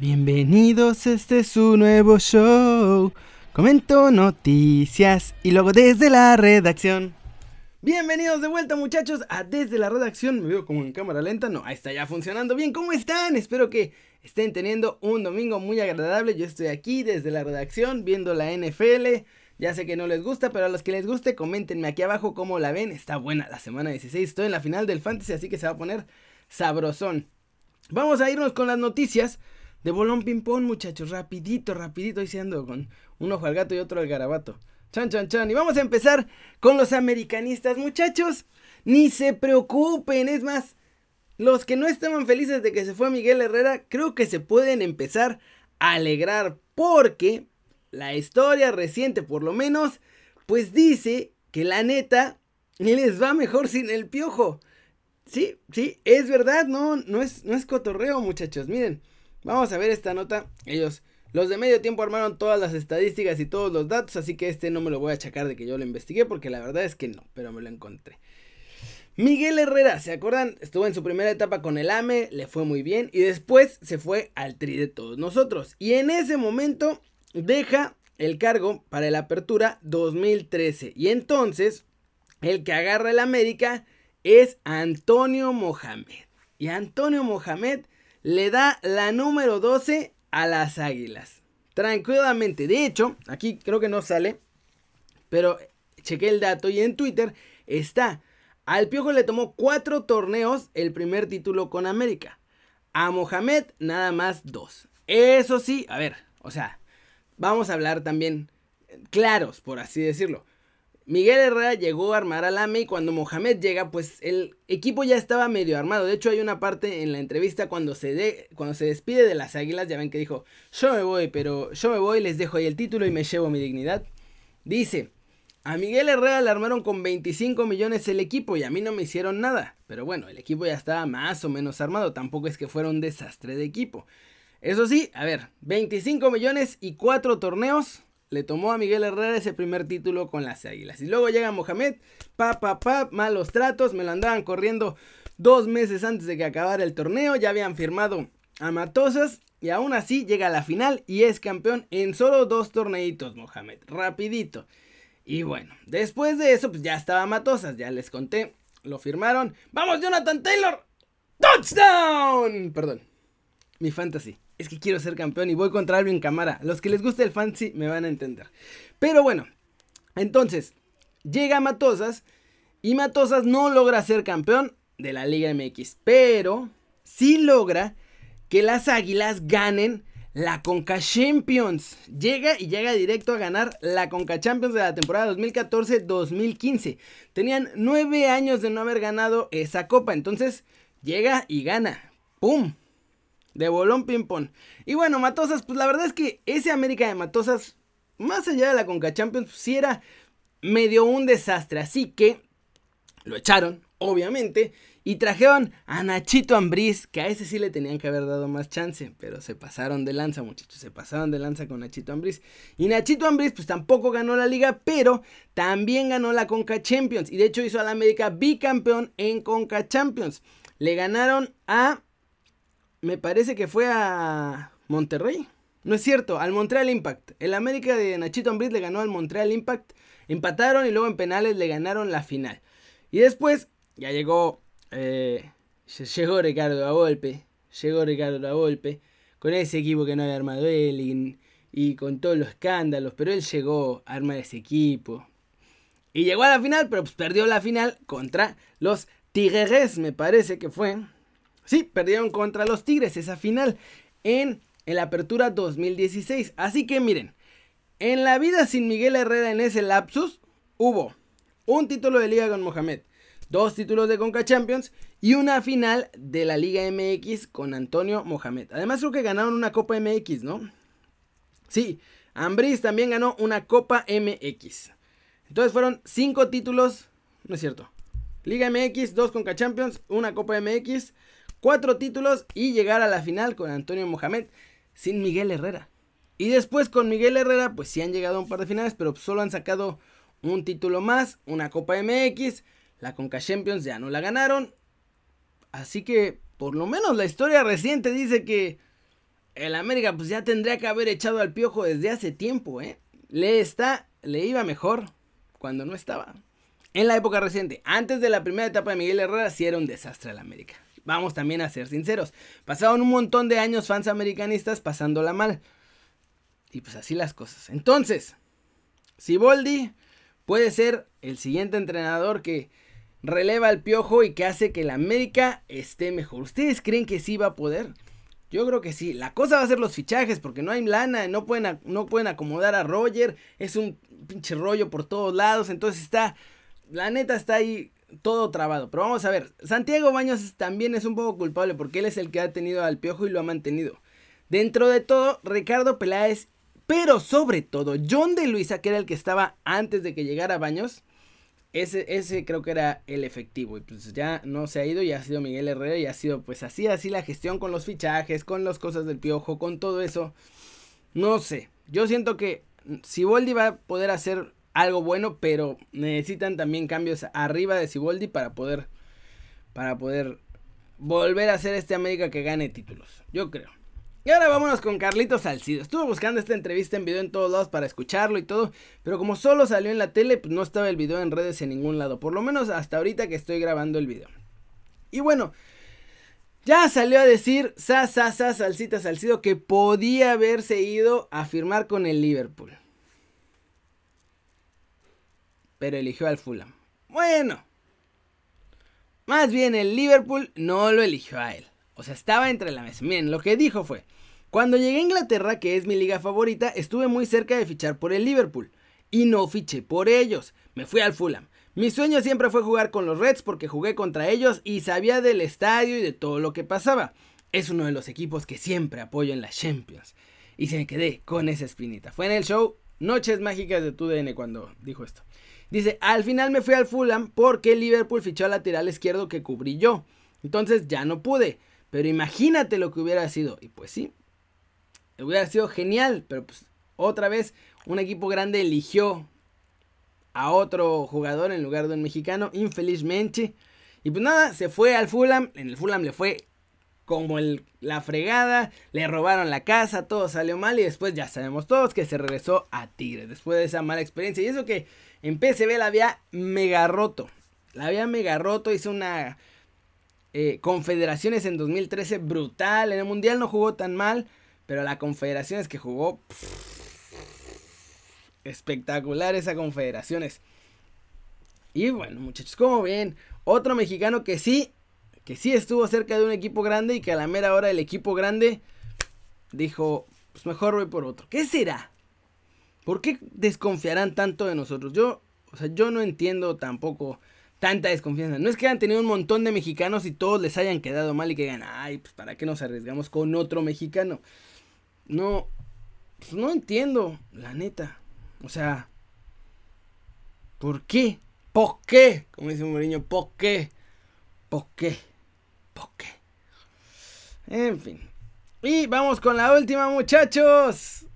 Bienvenidos, este es su nuevo show. Comento noticias y luego desde la redacción. Bienvenidos de vuelta muchachos a Desde la Redacción. Me veo como en cámara lenta. No, ahí está ya funcionando bien. ¿Cómo están? Espero que estén teniendo un domingo muy agradable. Yo estoy aquí desde la redacción viendo la NFL. Ya sé que no les gusta, pero a los que les guste, coméntenme aquí abajo cómo la ven. Está buena la semana 16. Estoy en la final del Fantasy, así que se va a poner sabrosón. Vamos a irnos con las noticias de bolón ping-pong, muchachos. Rapidito, rapidito. Ando con un ojo al gato y otro al garabato. Chan, chan, chan. Y vamos a empezar con los americanistas, muchachos. Ni se preocupen. Es más, los que no estaban felices de que se fue Miguel Herrera, creo que se pueden empezar a alegrar. Porque la historia reciente, por lo menos, pues dice que la neta les va mejor sin el piojo. Sí, sí, es verdad, no, no es, no es cotorreo, muchachos. Miren, Vamos a ver esta nota. Ellos, los de medio tiempo armaron todas las estadísticas y todos los datos, así que este no me lo voy a achacar de que yo lo investigué, porque la verdad es que no, pero me lo encontré. Miguel Herrera, ¿se acuerdan? Estuvo en su primera etapa con el AME, le fue muy bien y después se fue al tri de todos nosotros. Y en ese momento deja el cargo para el Apertura 2013. Y entonces, el que agarra el América es Antonio Mohamed. Y Antonio Mohamed le da la número 12 a las Águilas. Tranquilamente. De hecho, aquí creo que no sale, pero chequé el dato y en Twitter está. Al Piojo le tomó cuatro torneos el primer título con América. A Mohamed nada más dos. Eso sí, a ver, o sea, vamos a hablar también claros, por así decirlo. Miguel Herrera llegó a armar al AME y cuando Mohamed llega, pues el equipo ya estaba medio armado. De hecho, hay una parte en la entrevista cuando se, de, cuando se despide de las águilas, ya ven que dijo, yo me voy, pero yo me voy, les dejo ahí el título y me llevo mi dignidad. Dice, a Miguel Herrera le armaron con 25 millones el equipo y a mí no me hicieron nada. Pero bueno, el equipo ya estaba más o menos armado, tampoco es que fuera un desastre de equipo. Eso sí, a ver, 25 millones y 4 torneos, le tomó a Miguel Herrera ese primer título con las Águilas. Y luego llega Mohamed, pa, pa, pa, malos tratos, me lo andaban corriendo dos meses antes de que acabara el torneo, ya habían firmado a Matosas y aún así llega a la final y es campeón en solo dos torneitos, Mohamed, rapidito. Y bueno, después de eso, pues ya estaba Matosas, ya les conté, lo firmaron. ¡Vamos, Jonathan Taylor! ¡Touchdown! Perdón, mi fantasy es que quiero ser campeón y voy contra Alvin Camara. Los que les guste el fancy me van a entender. Pero bueno, entonces, llega Matosas y Matosas no logra ser campeón de la Liga MX, pero sí logra que las Águilas ganen la Conca Champions. Llega y llega directo a ganar la Conca Champions de la temporada 2014-2015. Tenían nueve años de no haber ganado esa copa, entonces llega y gana. ¡Pum! De bolón ping-pong. Y bueno, Matosas, pues la verdad es que ese América de Matosas, más allá de la Conca Champions, pues sí era medio un desastre. Así que lo echaron, obviamente. Y trajeron a Nachito Ambriz, que a ese sí le tenían que haber dado más chance, pero se pasaron de lanza, muchachos, se pasaron de lanza con Nachito Ambriz. Y Nachito Ambriz, pues tampoco ganó la liga, pero también ganó la Conca Champions. Y de hecho hizo al América bicampeón en Conca Champions. Le ganaron a me parece que fue a Monterrey. No es cierto, al Montreal Impact. El América de Nachito Ambriz le ganó al Montreal Impact. Empataron y luego en penales le ganaron la final. Y después ya llegó. Eh, llegó Ricardo a golpe. Llegó Ricardo a golpe. Con ese equipo que no había armado él y, con todos los escándalos. Pero él llegó a armar ese equipo. Y llegó a la final, pero pues perdió la final contra los Tigres, me parece que fue. Sí, perdieron contra los Tigres esa final en el Apertura 2016. Así que miren, en la vida sin Miguel Herrera en ese lapsus hubo un título de liga con Mohamed, dos títulos de Conca Champions y una final de la Liga MX con Antonio Mohamed. Además creo que ganaron una Copa MX, ¿no? Sí, Ambris también ganó una Copa MX. Entonces fueron cinco títulos, no es cierto. Liga MX, dos Conca Champions, una Copa MX, cuatro títulos y llegar a la final con Antonio Mohamed sin Miguel Herrera. Y después con Miguel Herrera, pues sí han llegado a un par de finales, pero solo han sacado un título más, una Copa MX, la Conca Champions ya no la ganaron. Así que, por lo menos la historia reciente dice que el América pues ya tendría que haber echado al piojo desde hace tiempo, ¿eh? Le está, le iba mejor cuando no estaba. En la época reciente, antes de la primera etapa de Miguel Herrera, sí era un desastre el América. Vamos también a ser sinceros. Pasaron un montón de años fans americanistas pasándola mal. Y pues así las cosas. Entonces, si Boldi puede ser el siguiente entrenador que releva al piojo y que hace que el América esté mejor. ¿Ustedes creen que sí va a poder? Yo creo que sí. La cosa va a ser los fichajes, porque no hay lana, no pueden, no pueden acomodar a Roger. Es un pinche rollo por todos lados. Entonces está. La neta está ahí todo trabado. Pero vamos a ver. Santiago Baños también es un poco culpable porque él es el que ha tenido al piojo y lo ha mantenido. Dentro de todo, Ricardo Peláez, pero sobre todo John de Luisa, que era el que estaba antes de que llegara Baños ese, ese creo que era el efectivo. Y pues ya no se ha ido, ya ha sido Miguel Herrera y ha sido pues así, así la gestión con los fichajes, con las cosas del piojo, con todo eso. No sé. Yo siento que Siboldi va a poder hacer algo bueno, pero necesitan también cambios arriba de Siboldi para poder para poder volver a hacer este América que gane títulos. Yo creo. Y ahora vámonos con Carlitos Salcido. Estuve buscando esta entrevista en video en todos lados para escucharlo y todo, pero como solo salió en la tele, pues no estaba el video en redes en ningún lado, por lo menos hasta ahorita que estoy grabando el video. Y bueno, ya salió a decir sa sa sa Salcita Salcido que podía haberse ido a firmar con el Liverpool. Pero eligió al Fulham. Bueno, más bien el Liverpool no lo eligió a él. O sea, estaba entre la mesa. Miren, lo que dijo fue, cuando llegué a Inglaterra, que es mi liga favorita, estuve muy cerca de fichar por el Liverpool. Y no fiché por ellos. Me fui al Fulham. Mi sueño siempre fue jugar con los Reds porque jugué contra ellos y sabía del estadio y de todo lo que pasaba. Es uno de los equipos que siempre apoyo en las Champions. Y se me quedé con esa espinita. Fue en el show Noches Mágicas de TUDN cuando dijo esto. Dice, al final me fui al Fulham porque Liverpool fichó al lateral izquierdo que cubrí yo. Entonces ya no pude. Pero imagínate lo que hubiera sido. Y pues sí, hubiera sido genial. Pero pues otra vez un equipo grande eligió a otro jugador en lugar de un mexicano, infelizmente. Y pues nada, se fue al Fulham. En el Fulham le fue como la fregada. Le robaron la casa, todo salió mal. Y después ya sabemos todos que se regresó a Tigres. Después de esa mala experiencia. Y eso que en PSV la había mega roto. La había mega roto. Hizo una eh, confederaciones en 2013 brutal. En el Mundial no jugó tan mal, pero la Confederaciones que jugó... espectacular esa Confederaciones. Y bueno, muchachos, como ven, otro mexicano que sí, que sí estuvo cerca de un equipo grande y que a la mera hora el equipo grande dijo, pues mejor voy por otro. ¿Qué será? ¿Por qué desconfiarán tanto de nosotros? Yo, o sea, yo no entiendo tampoco tanta desconfianza. No es que hayan tenido un montón de mexicanos y todos les hayan quedado mal y que digan, ay, pues para qué nos arriesgamos con otro mexicano. No, pues no entiendo, la neta. O sea, ¿por qué? ¿Por qué? Como dice Mourinho, ¿por qué? ¿Por qué? ¿Por qué? En fin. Y vamos con la última, muchachos.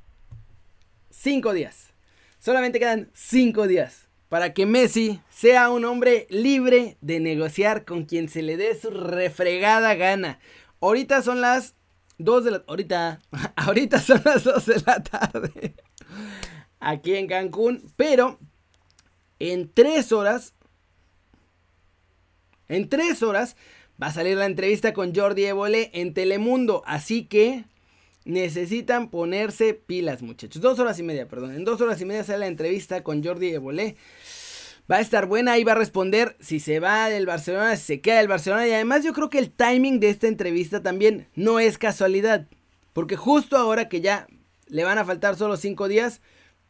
Cinco días. Solamente quedan cinco días para que Messi sea un hombre libre de negociar con quien se le dé su refregada gana. Ahorita son las 2 de la ahorita ahorita son las 2 de la tarde aquí en Cancún, pero en 3 horas en 3 horas va a salir la entrevista con Jordi Evole en Telemundo, así que necesitan ponerse pilas, muchachos. Dos horas y media, perdón. En dos horas y media sale la entrevista con Jordi Evolé. Va a estar buena y va a responder si se va del Barcelona, si se queda del Barcelona. Y además yo creo que el timing de esta entrevista también no es casualidad. Porque justo ahora que ya le van a faltar solo cinco días,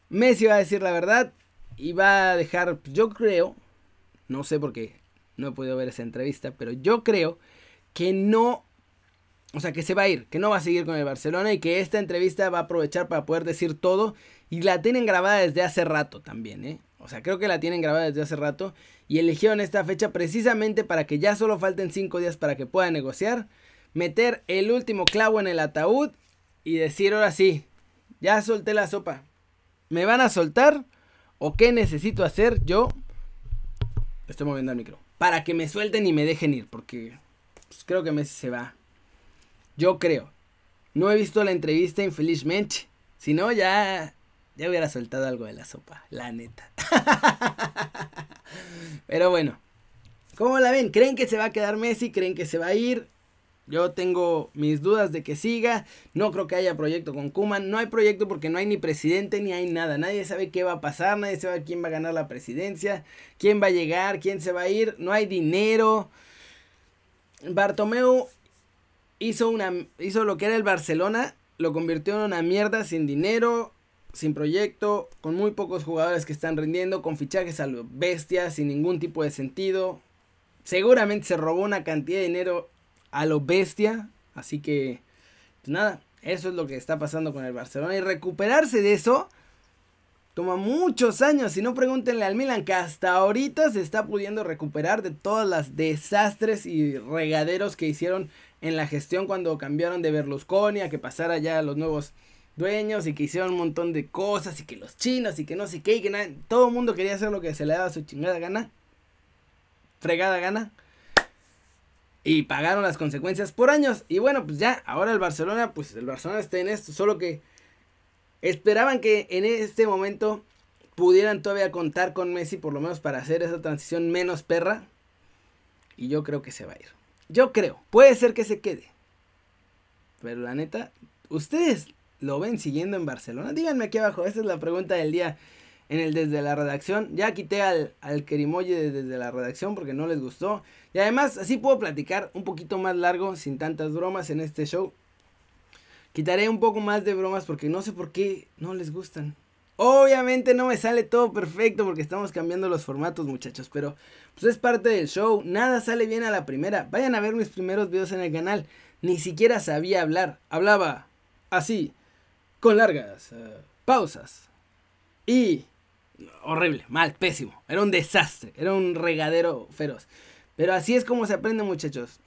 Messi va a decir la verdad y va a dejar, yo creo, no sé por qué no he podido ver esa entrevista, pero yo creo que no o sea, que se va a ir, que no va a seguir con el Barcelona y que esta entrevista va a aprovechar para poder decir todo. Y la tienen grabada desde hace rato también, ¿eh? O sea, creo que la tienen grabada desde hace rato. Y eligieron esta fecha precisamente para que ya solo falten 5 días para que pueda negociar. Meter el último clavo en el ataúd y decir ahora sí, ya solté la sopa. ¿Me van a soltar? ¿O qué necesito hacer yo? Estoy moviendo el micro. Para que me suelten y me dejen ir. Porque pues, creo que Messi se va. Yo creo. No he visto la entrevista infelizmente. Si no, ya, ya hubiera soltado algo de la sopa, la neta. Pero bueno, ¿cómo la ven? ¿Creen que se va a quedar Messi? ¿Creen que se va a ir? Yo tengo mis dudas de que siga. No creo que haya proyecto con Kuman. No hay proyecto porque no hay ni presidente ni hay nada. Nadie sabe qué va a pasar. Nadie sabe quién va a ganar la presidencia. Quién va a llegar. Quién se va a ir. No hay dinero. Bartomeu hizo, una, hizo lo que era el Barcelona. Lo convirtió en una mierda sin dinero. Sin proyecto, con muy pocos jugadores que están rindiendo, con fichajes a lo bestia, sin ningún tipo de sentido. Seguramente se robó una cantidad de dinero a lo bestia. Así que, pues nada, eso es lo que está pasando con el Barcelona. Y recuperarse de eso toma muchos años. Si no, pregúntenle al Milan que hasta ahorita se está pudiendo recuperar de todas las desastres y regaderos que hicieron en la gestión cuando cambiaron de Berlusconi a que pasara ya a los nuevos dueños y que hicieron un montón de cosas y que los chinos y que no sé qué y que nada, todo el mundo quería hacer lo que se le daba su chingada gana. Fregada gana y pagaron las consecuencias por años. Y bueno, pues ya, ahora el Barcelona, pues el Barcelona está en esto, solo que esperaban que en este momento pudieran todavía contar con Messi, por lo menos para hacer esa transición menos perra. Y yo creo que se va a ir. Yo creo, puede ser que se quede. Pero la neta, ¿ustedes lo ven siguiendo en Barcelona? Díganme aquí abajo, esta es la pregunta del día en el desde la redacción. Ya quité al, al Kerimoye desde la redacción porque no les gustó. Y además así puedo platicar un poquito más largo sin tantas bromas en este show. Quitaré un poco más de bromas porque no sé por qué no les gustan. Obviamente no me sale todo perfecto porque estamos cambiando los formatos muchachos, pero pues es parte del show, nada sale bien a la primera. Vayan a ver mis primeros videos en el canal, ni siquiera sabía hablar, hablaba así, con largas uh, pausas y horrible, mal, pésimo. Era un desastre, era un regadero feroz. Pero así es como se aprende, muchachos.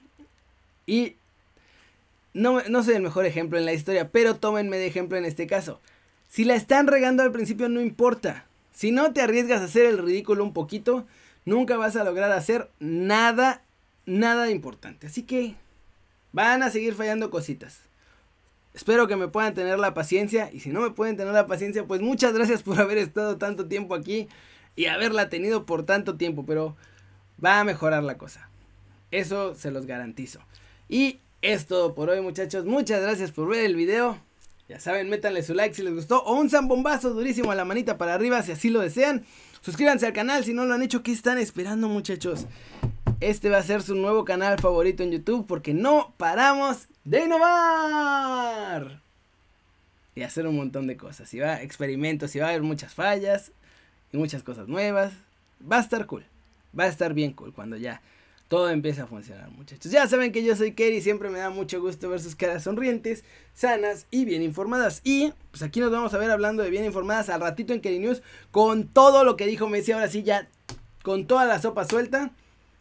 Y no, no soy el mejor ejemplo en la historia, pero tómenme de ejemplo en este caso. Si la están regando al principio, no importa. Si no te arriesgas a hacer el ridículo un poquito, nunca vas a lograr hacer nada, nada importante. Así que van a seguir fallando cositas. Espero que me puedan tener la paciencia y si no me pueden tener la paciencia, pues muchas gracias por haber estado tanto tiempo aquí y haberla tenido por tanto tiempo, pero va a mejorar la cosa. Eso se los garantizo. Y es todo por hoy muchachos, muchas gracias por ver el video. Ya saben, métanle su like si les gustó o un zambombazo durísimo a la manita para arriba si así lo desean. Suscríbanse al canal si no lo han hecho, ¿qué están esperando muchachos? Este va a ser su nuevo canal favorito en YouTube porque no paramos de innovar y hacer un montón de cosas. Y va experimentos, y va a haber muchas fallas y muchas cosas nuevas. Va a estar cool. Va a estar bien cool cuando ya todo empiece a funcionar, muchachos. Ya saben que yo soy Kerry, siempre me da mucho gusto ver sus caras sonrientes, sanas y bien informadas. Y pues aquí nos vamos a ver hablando de bien informadas al ratito en Kerry News con todo lo que dijo Messi. Ahora sí, ya con toda la sopa suelta.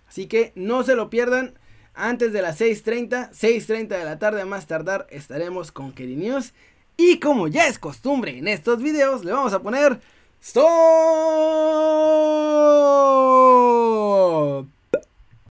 Así que no se lo pierdan antes de las 6.30, 6.30 de la tarde a más tardar estaremos con Kerry News. Y como ya es costumbre en estos videos, le vamos a poner... ¡Stop!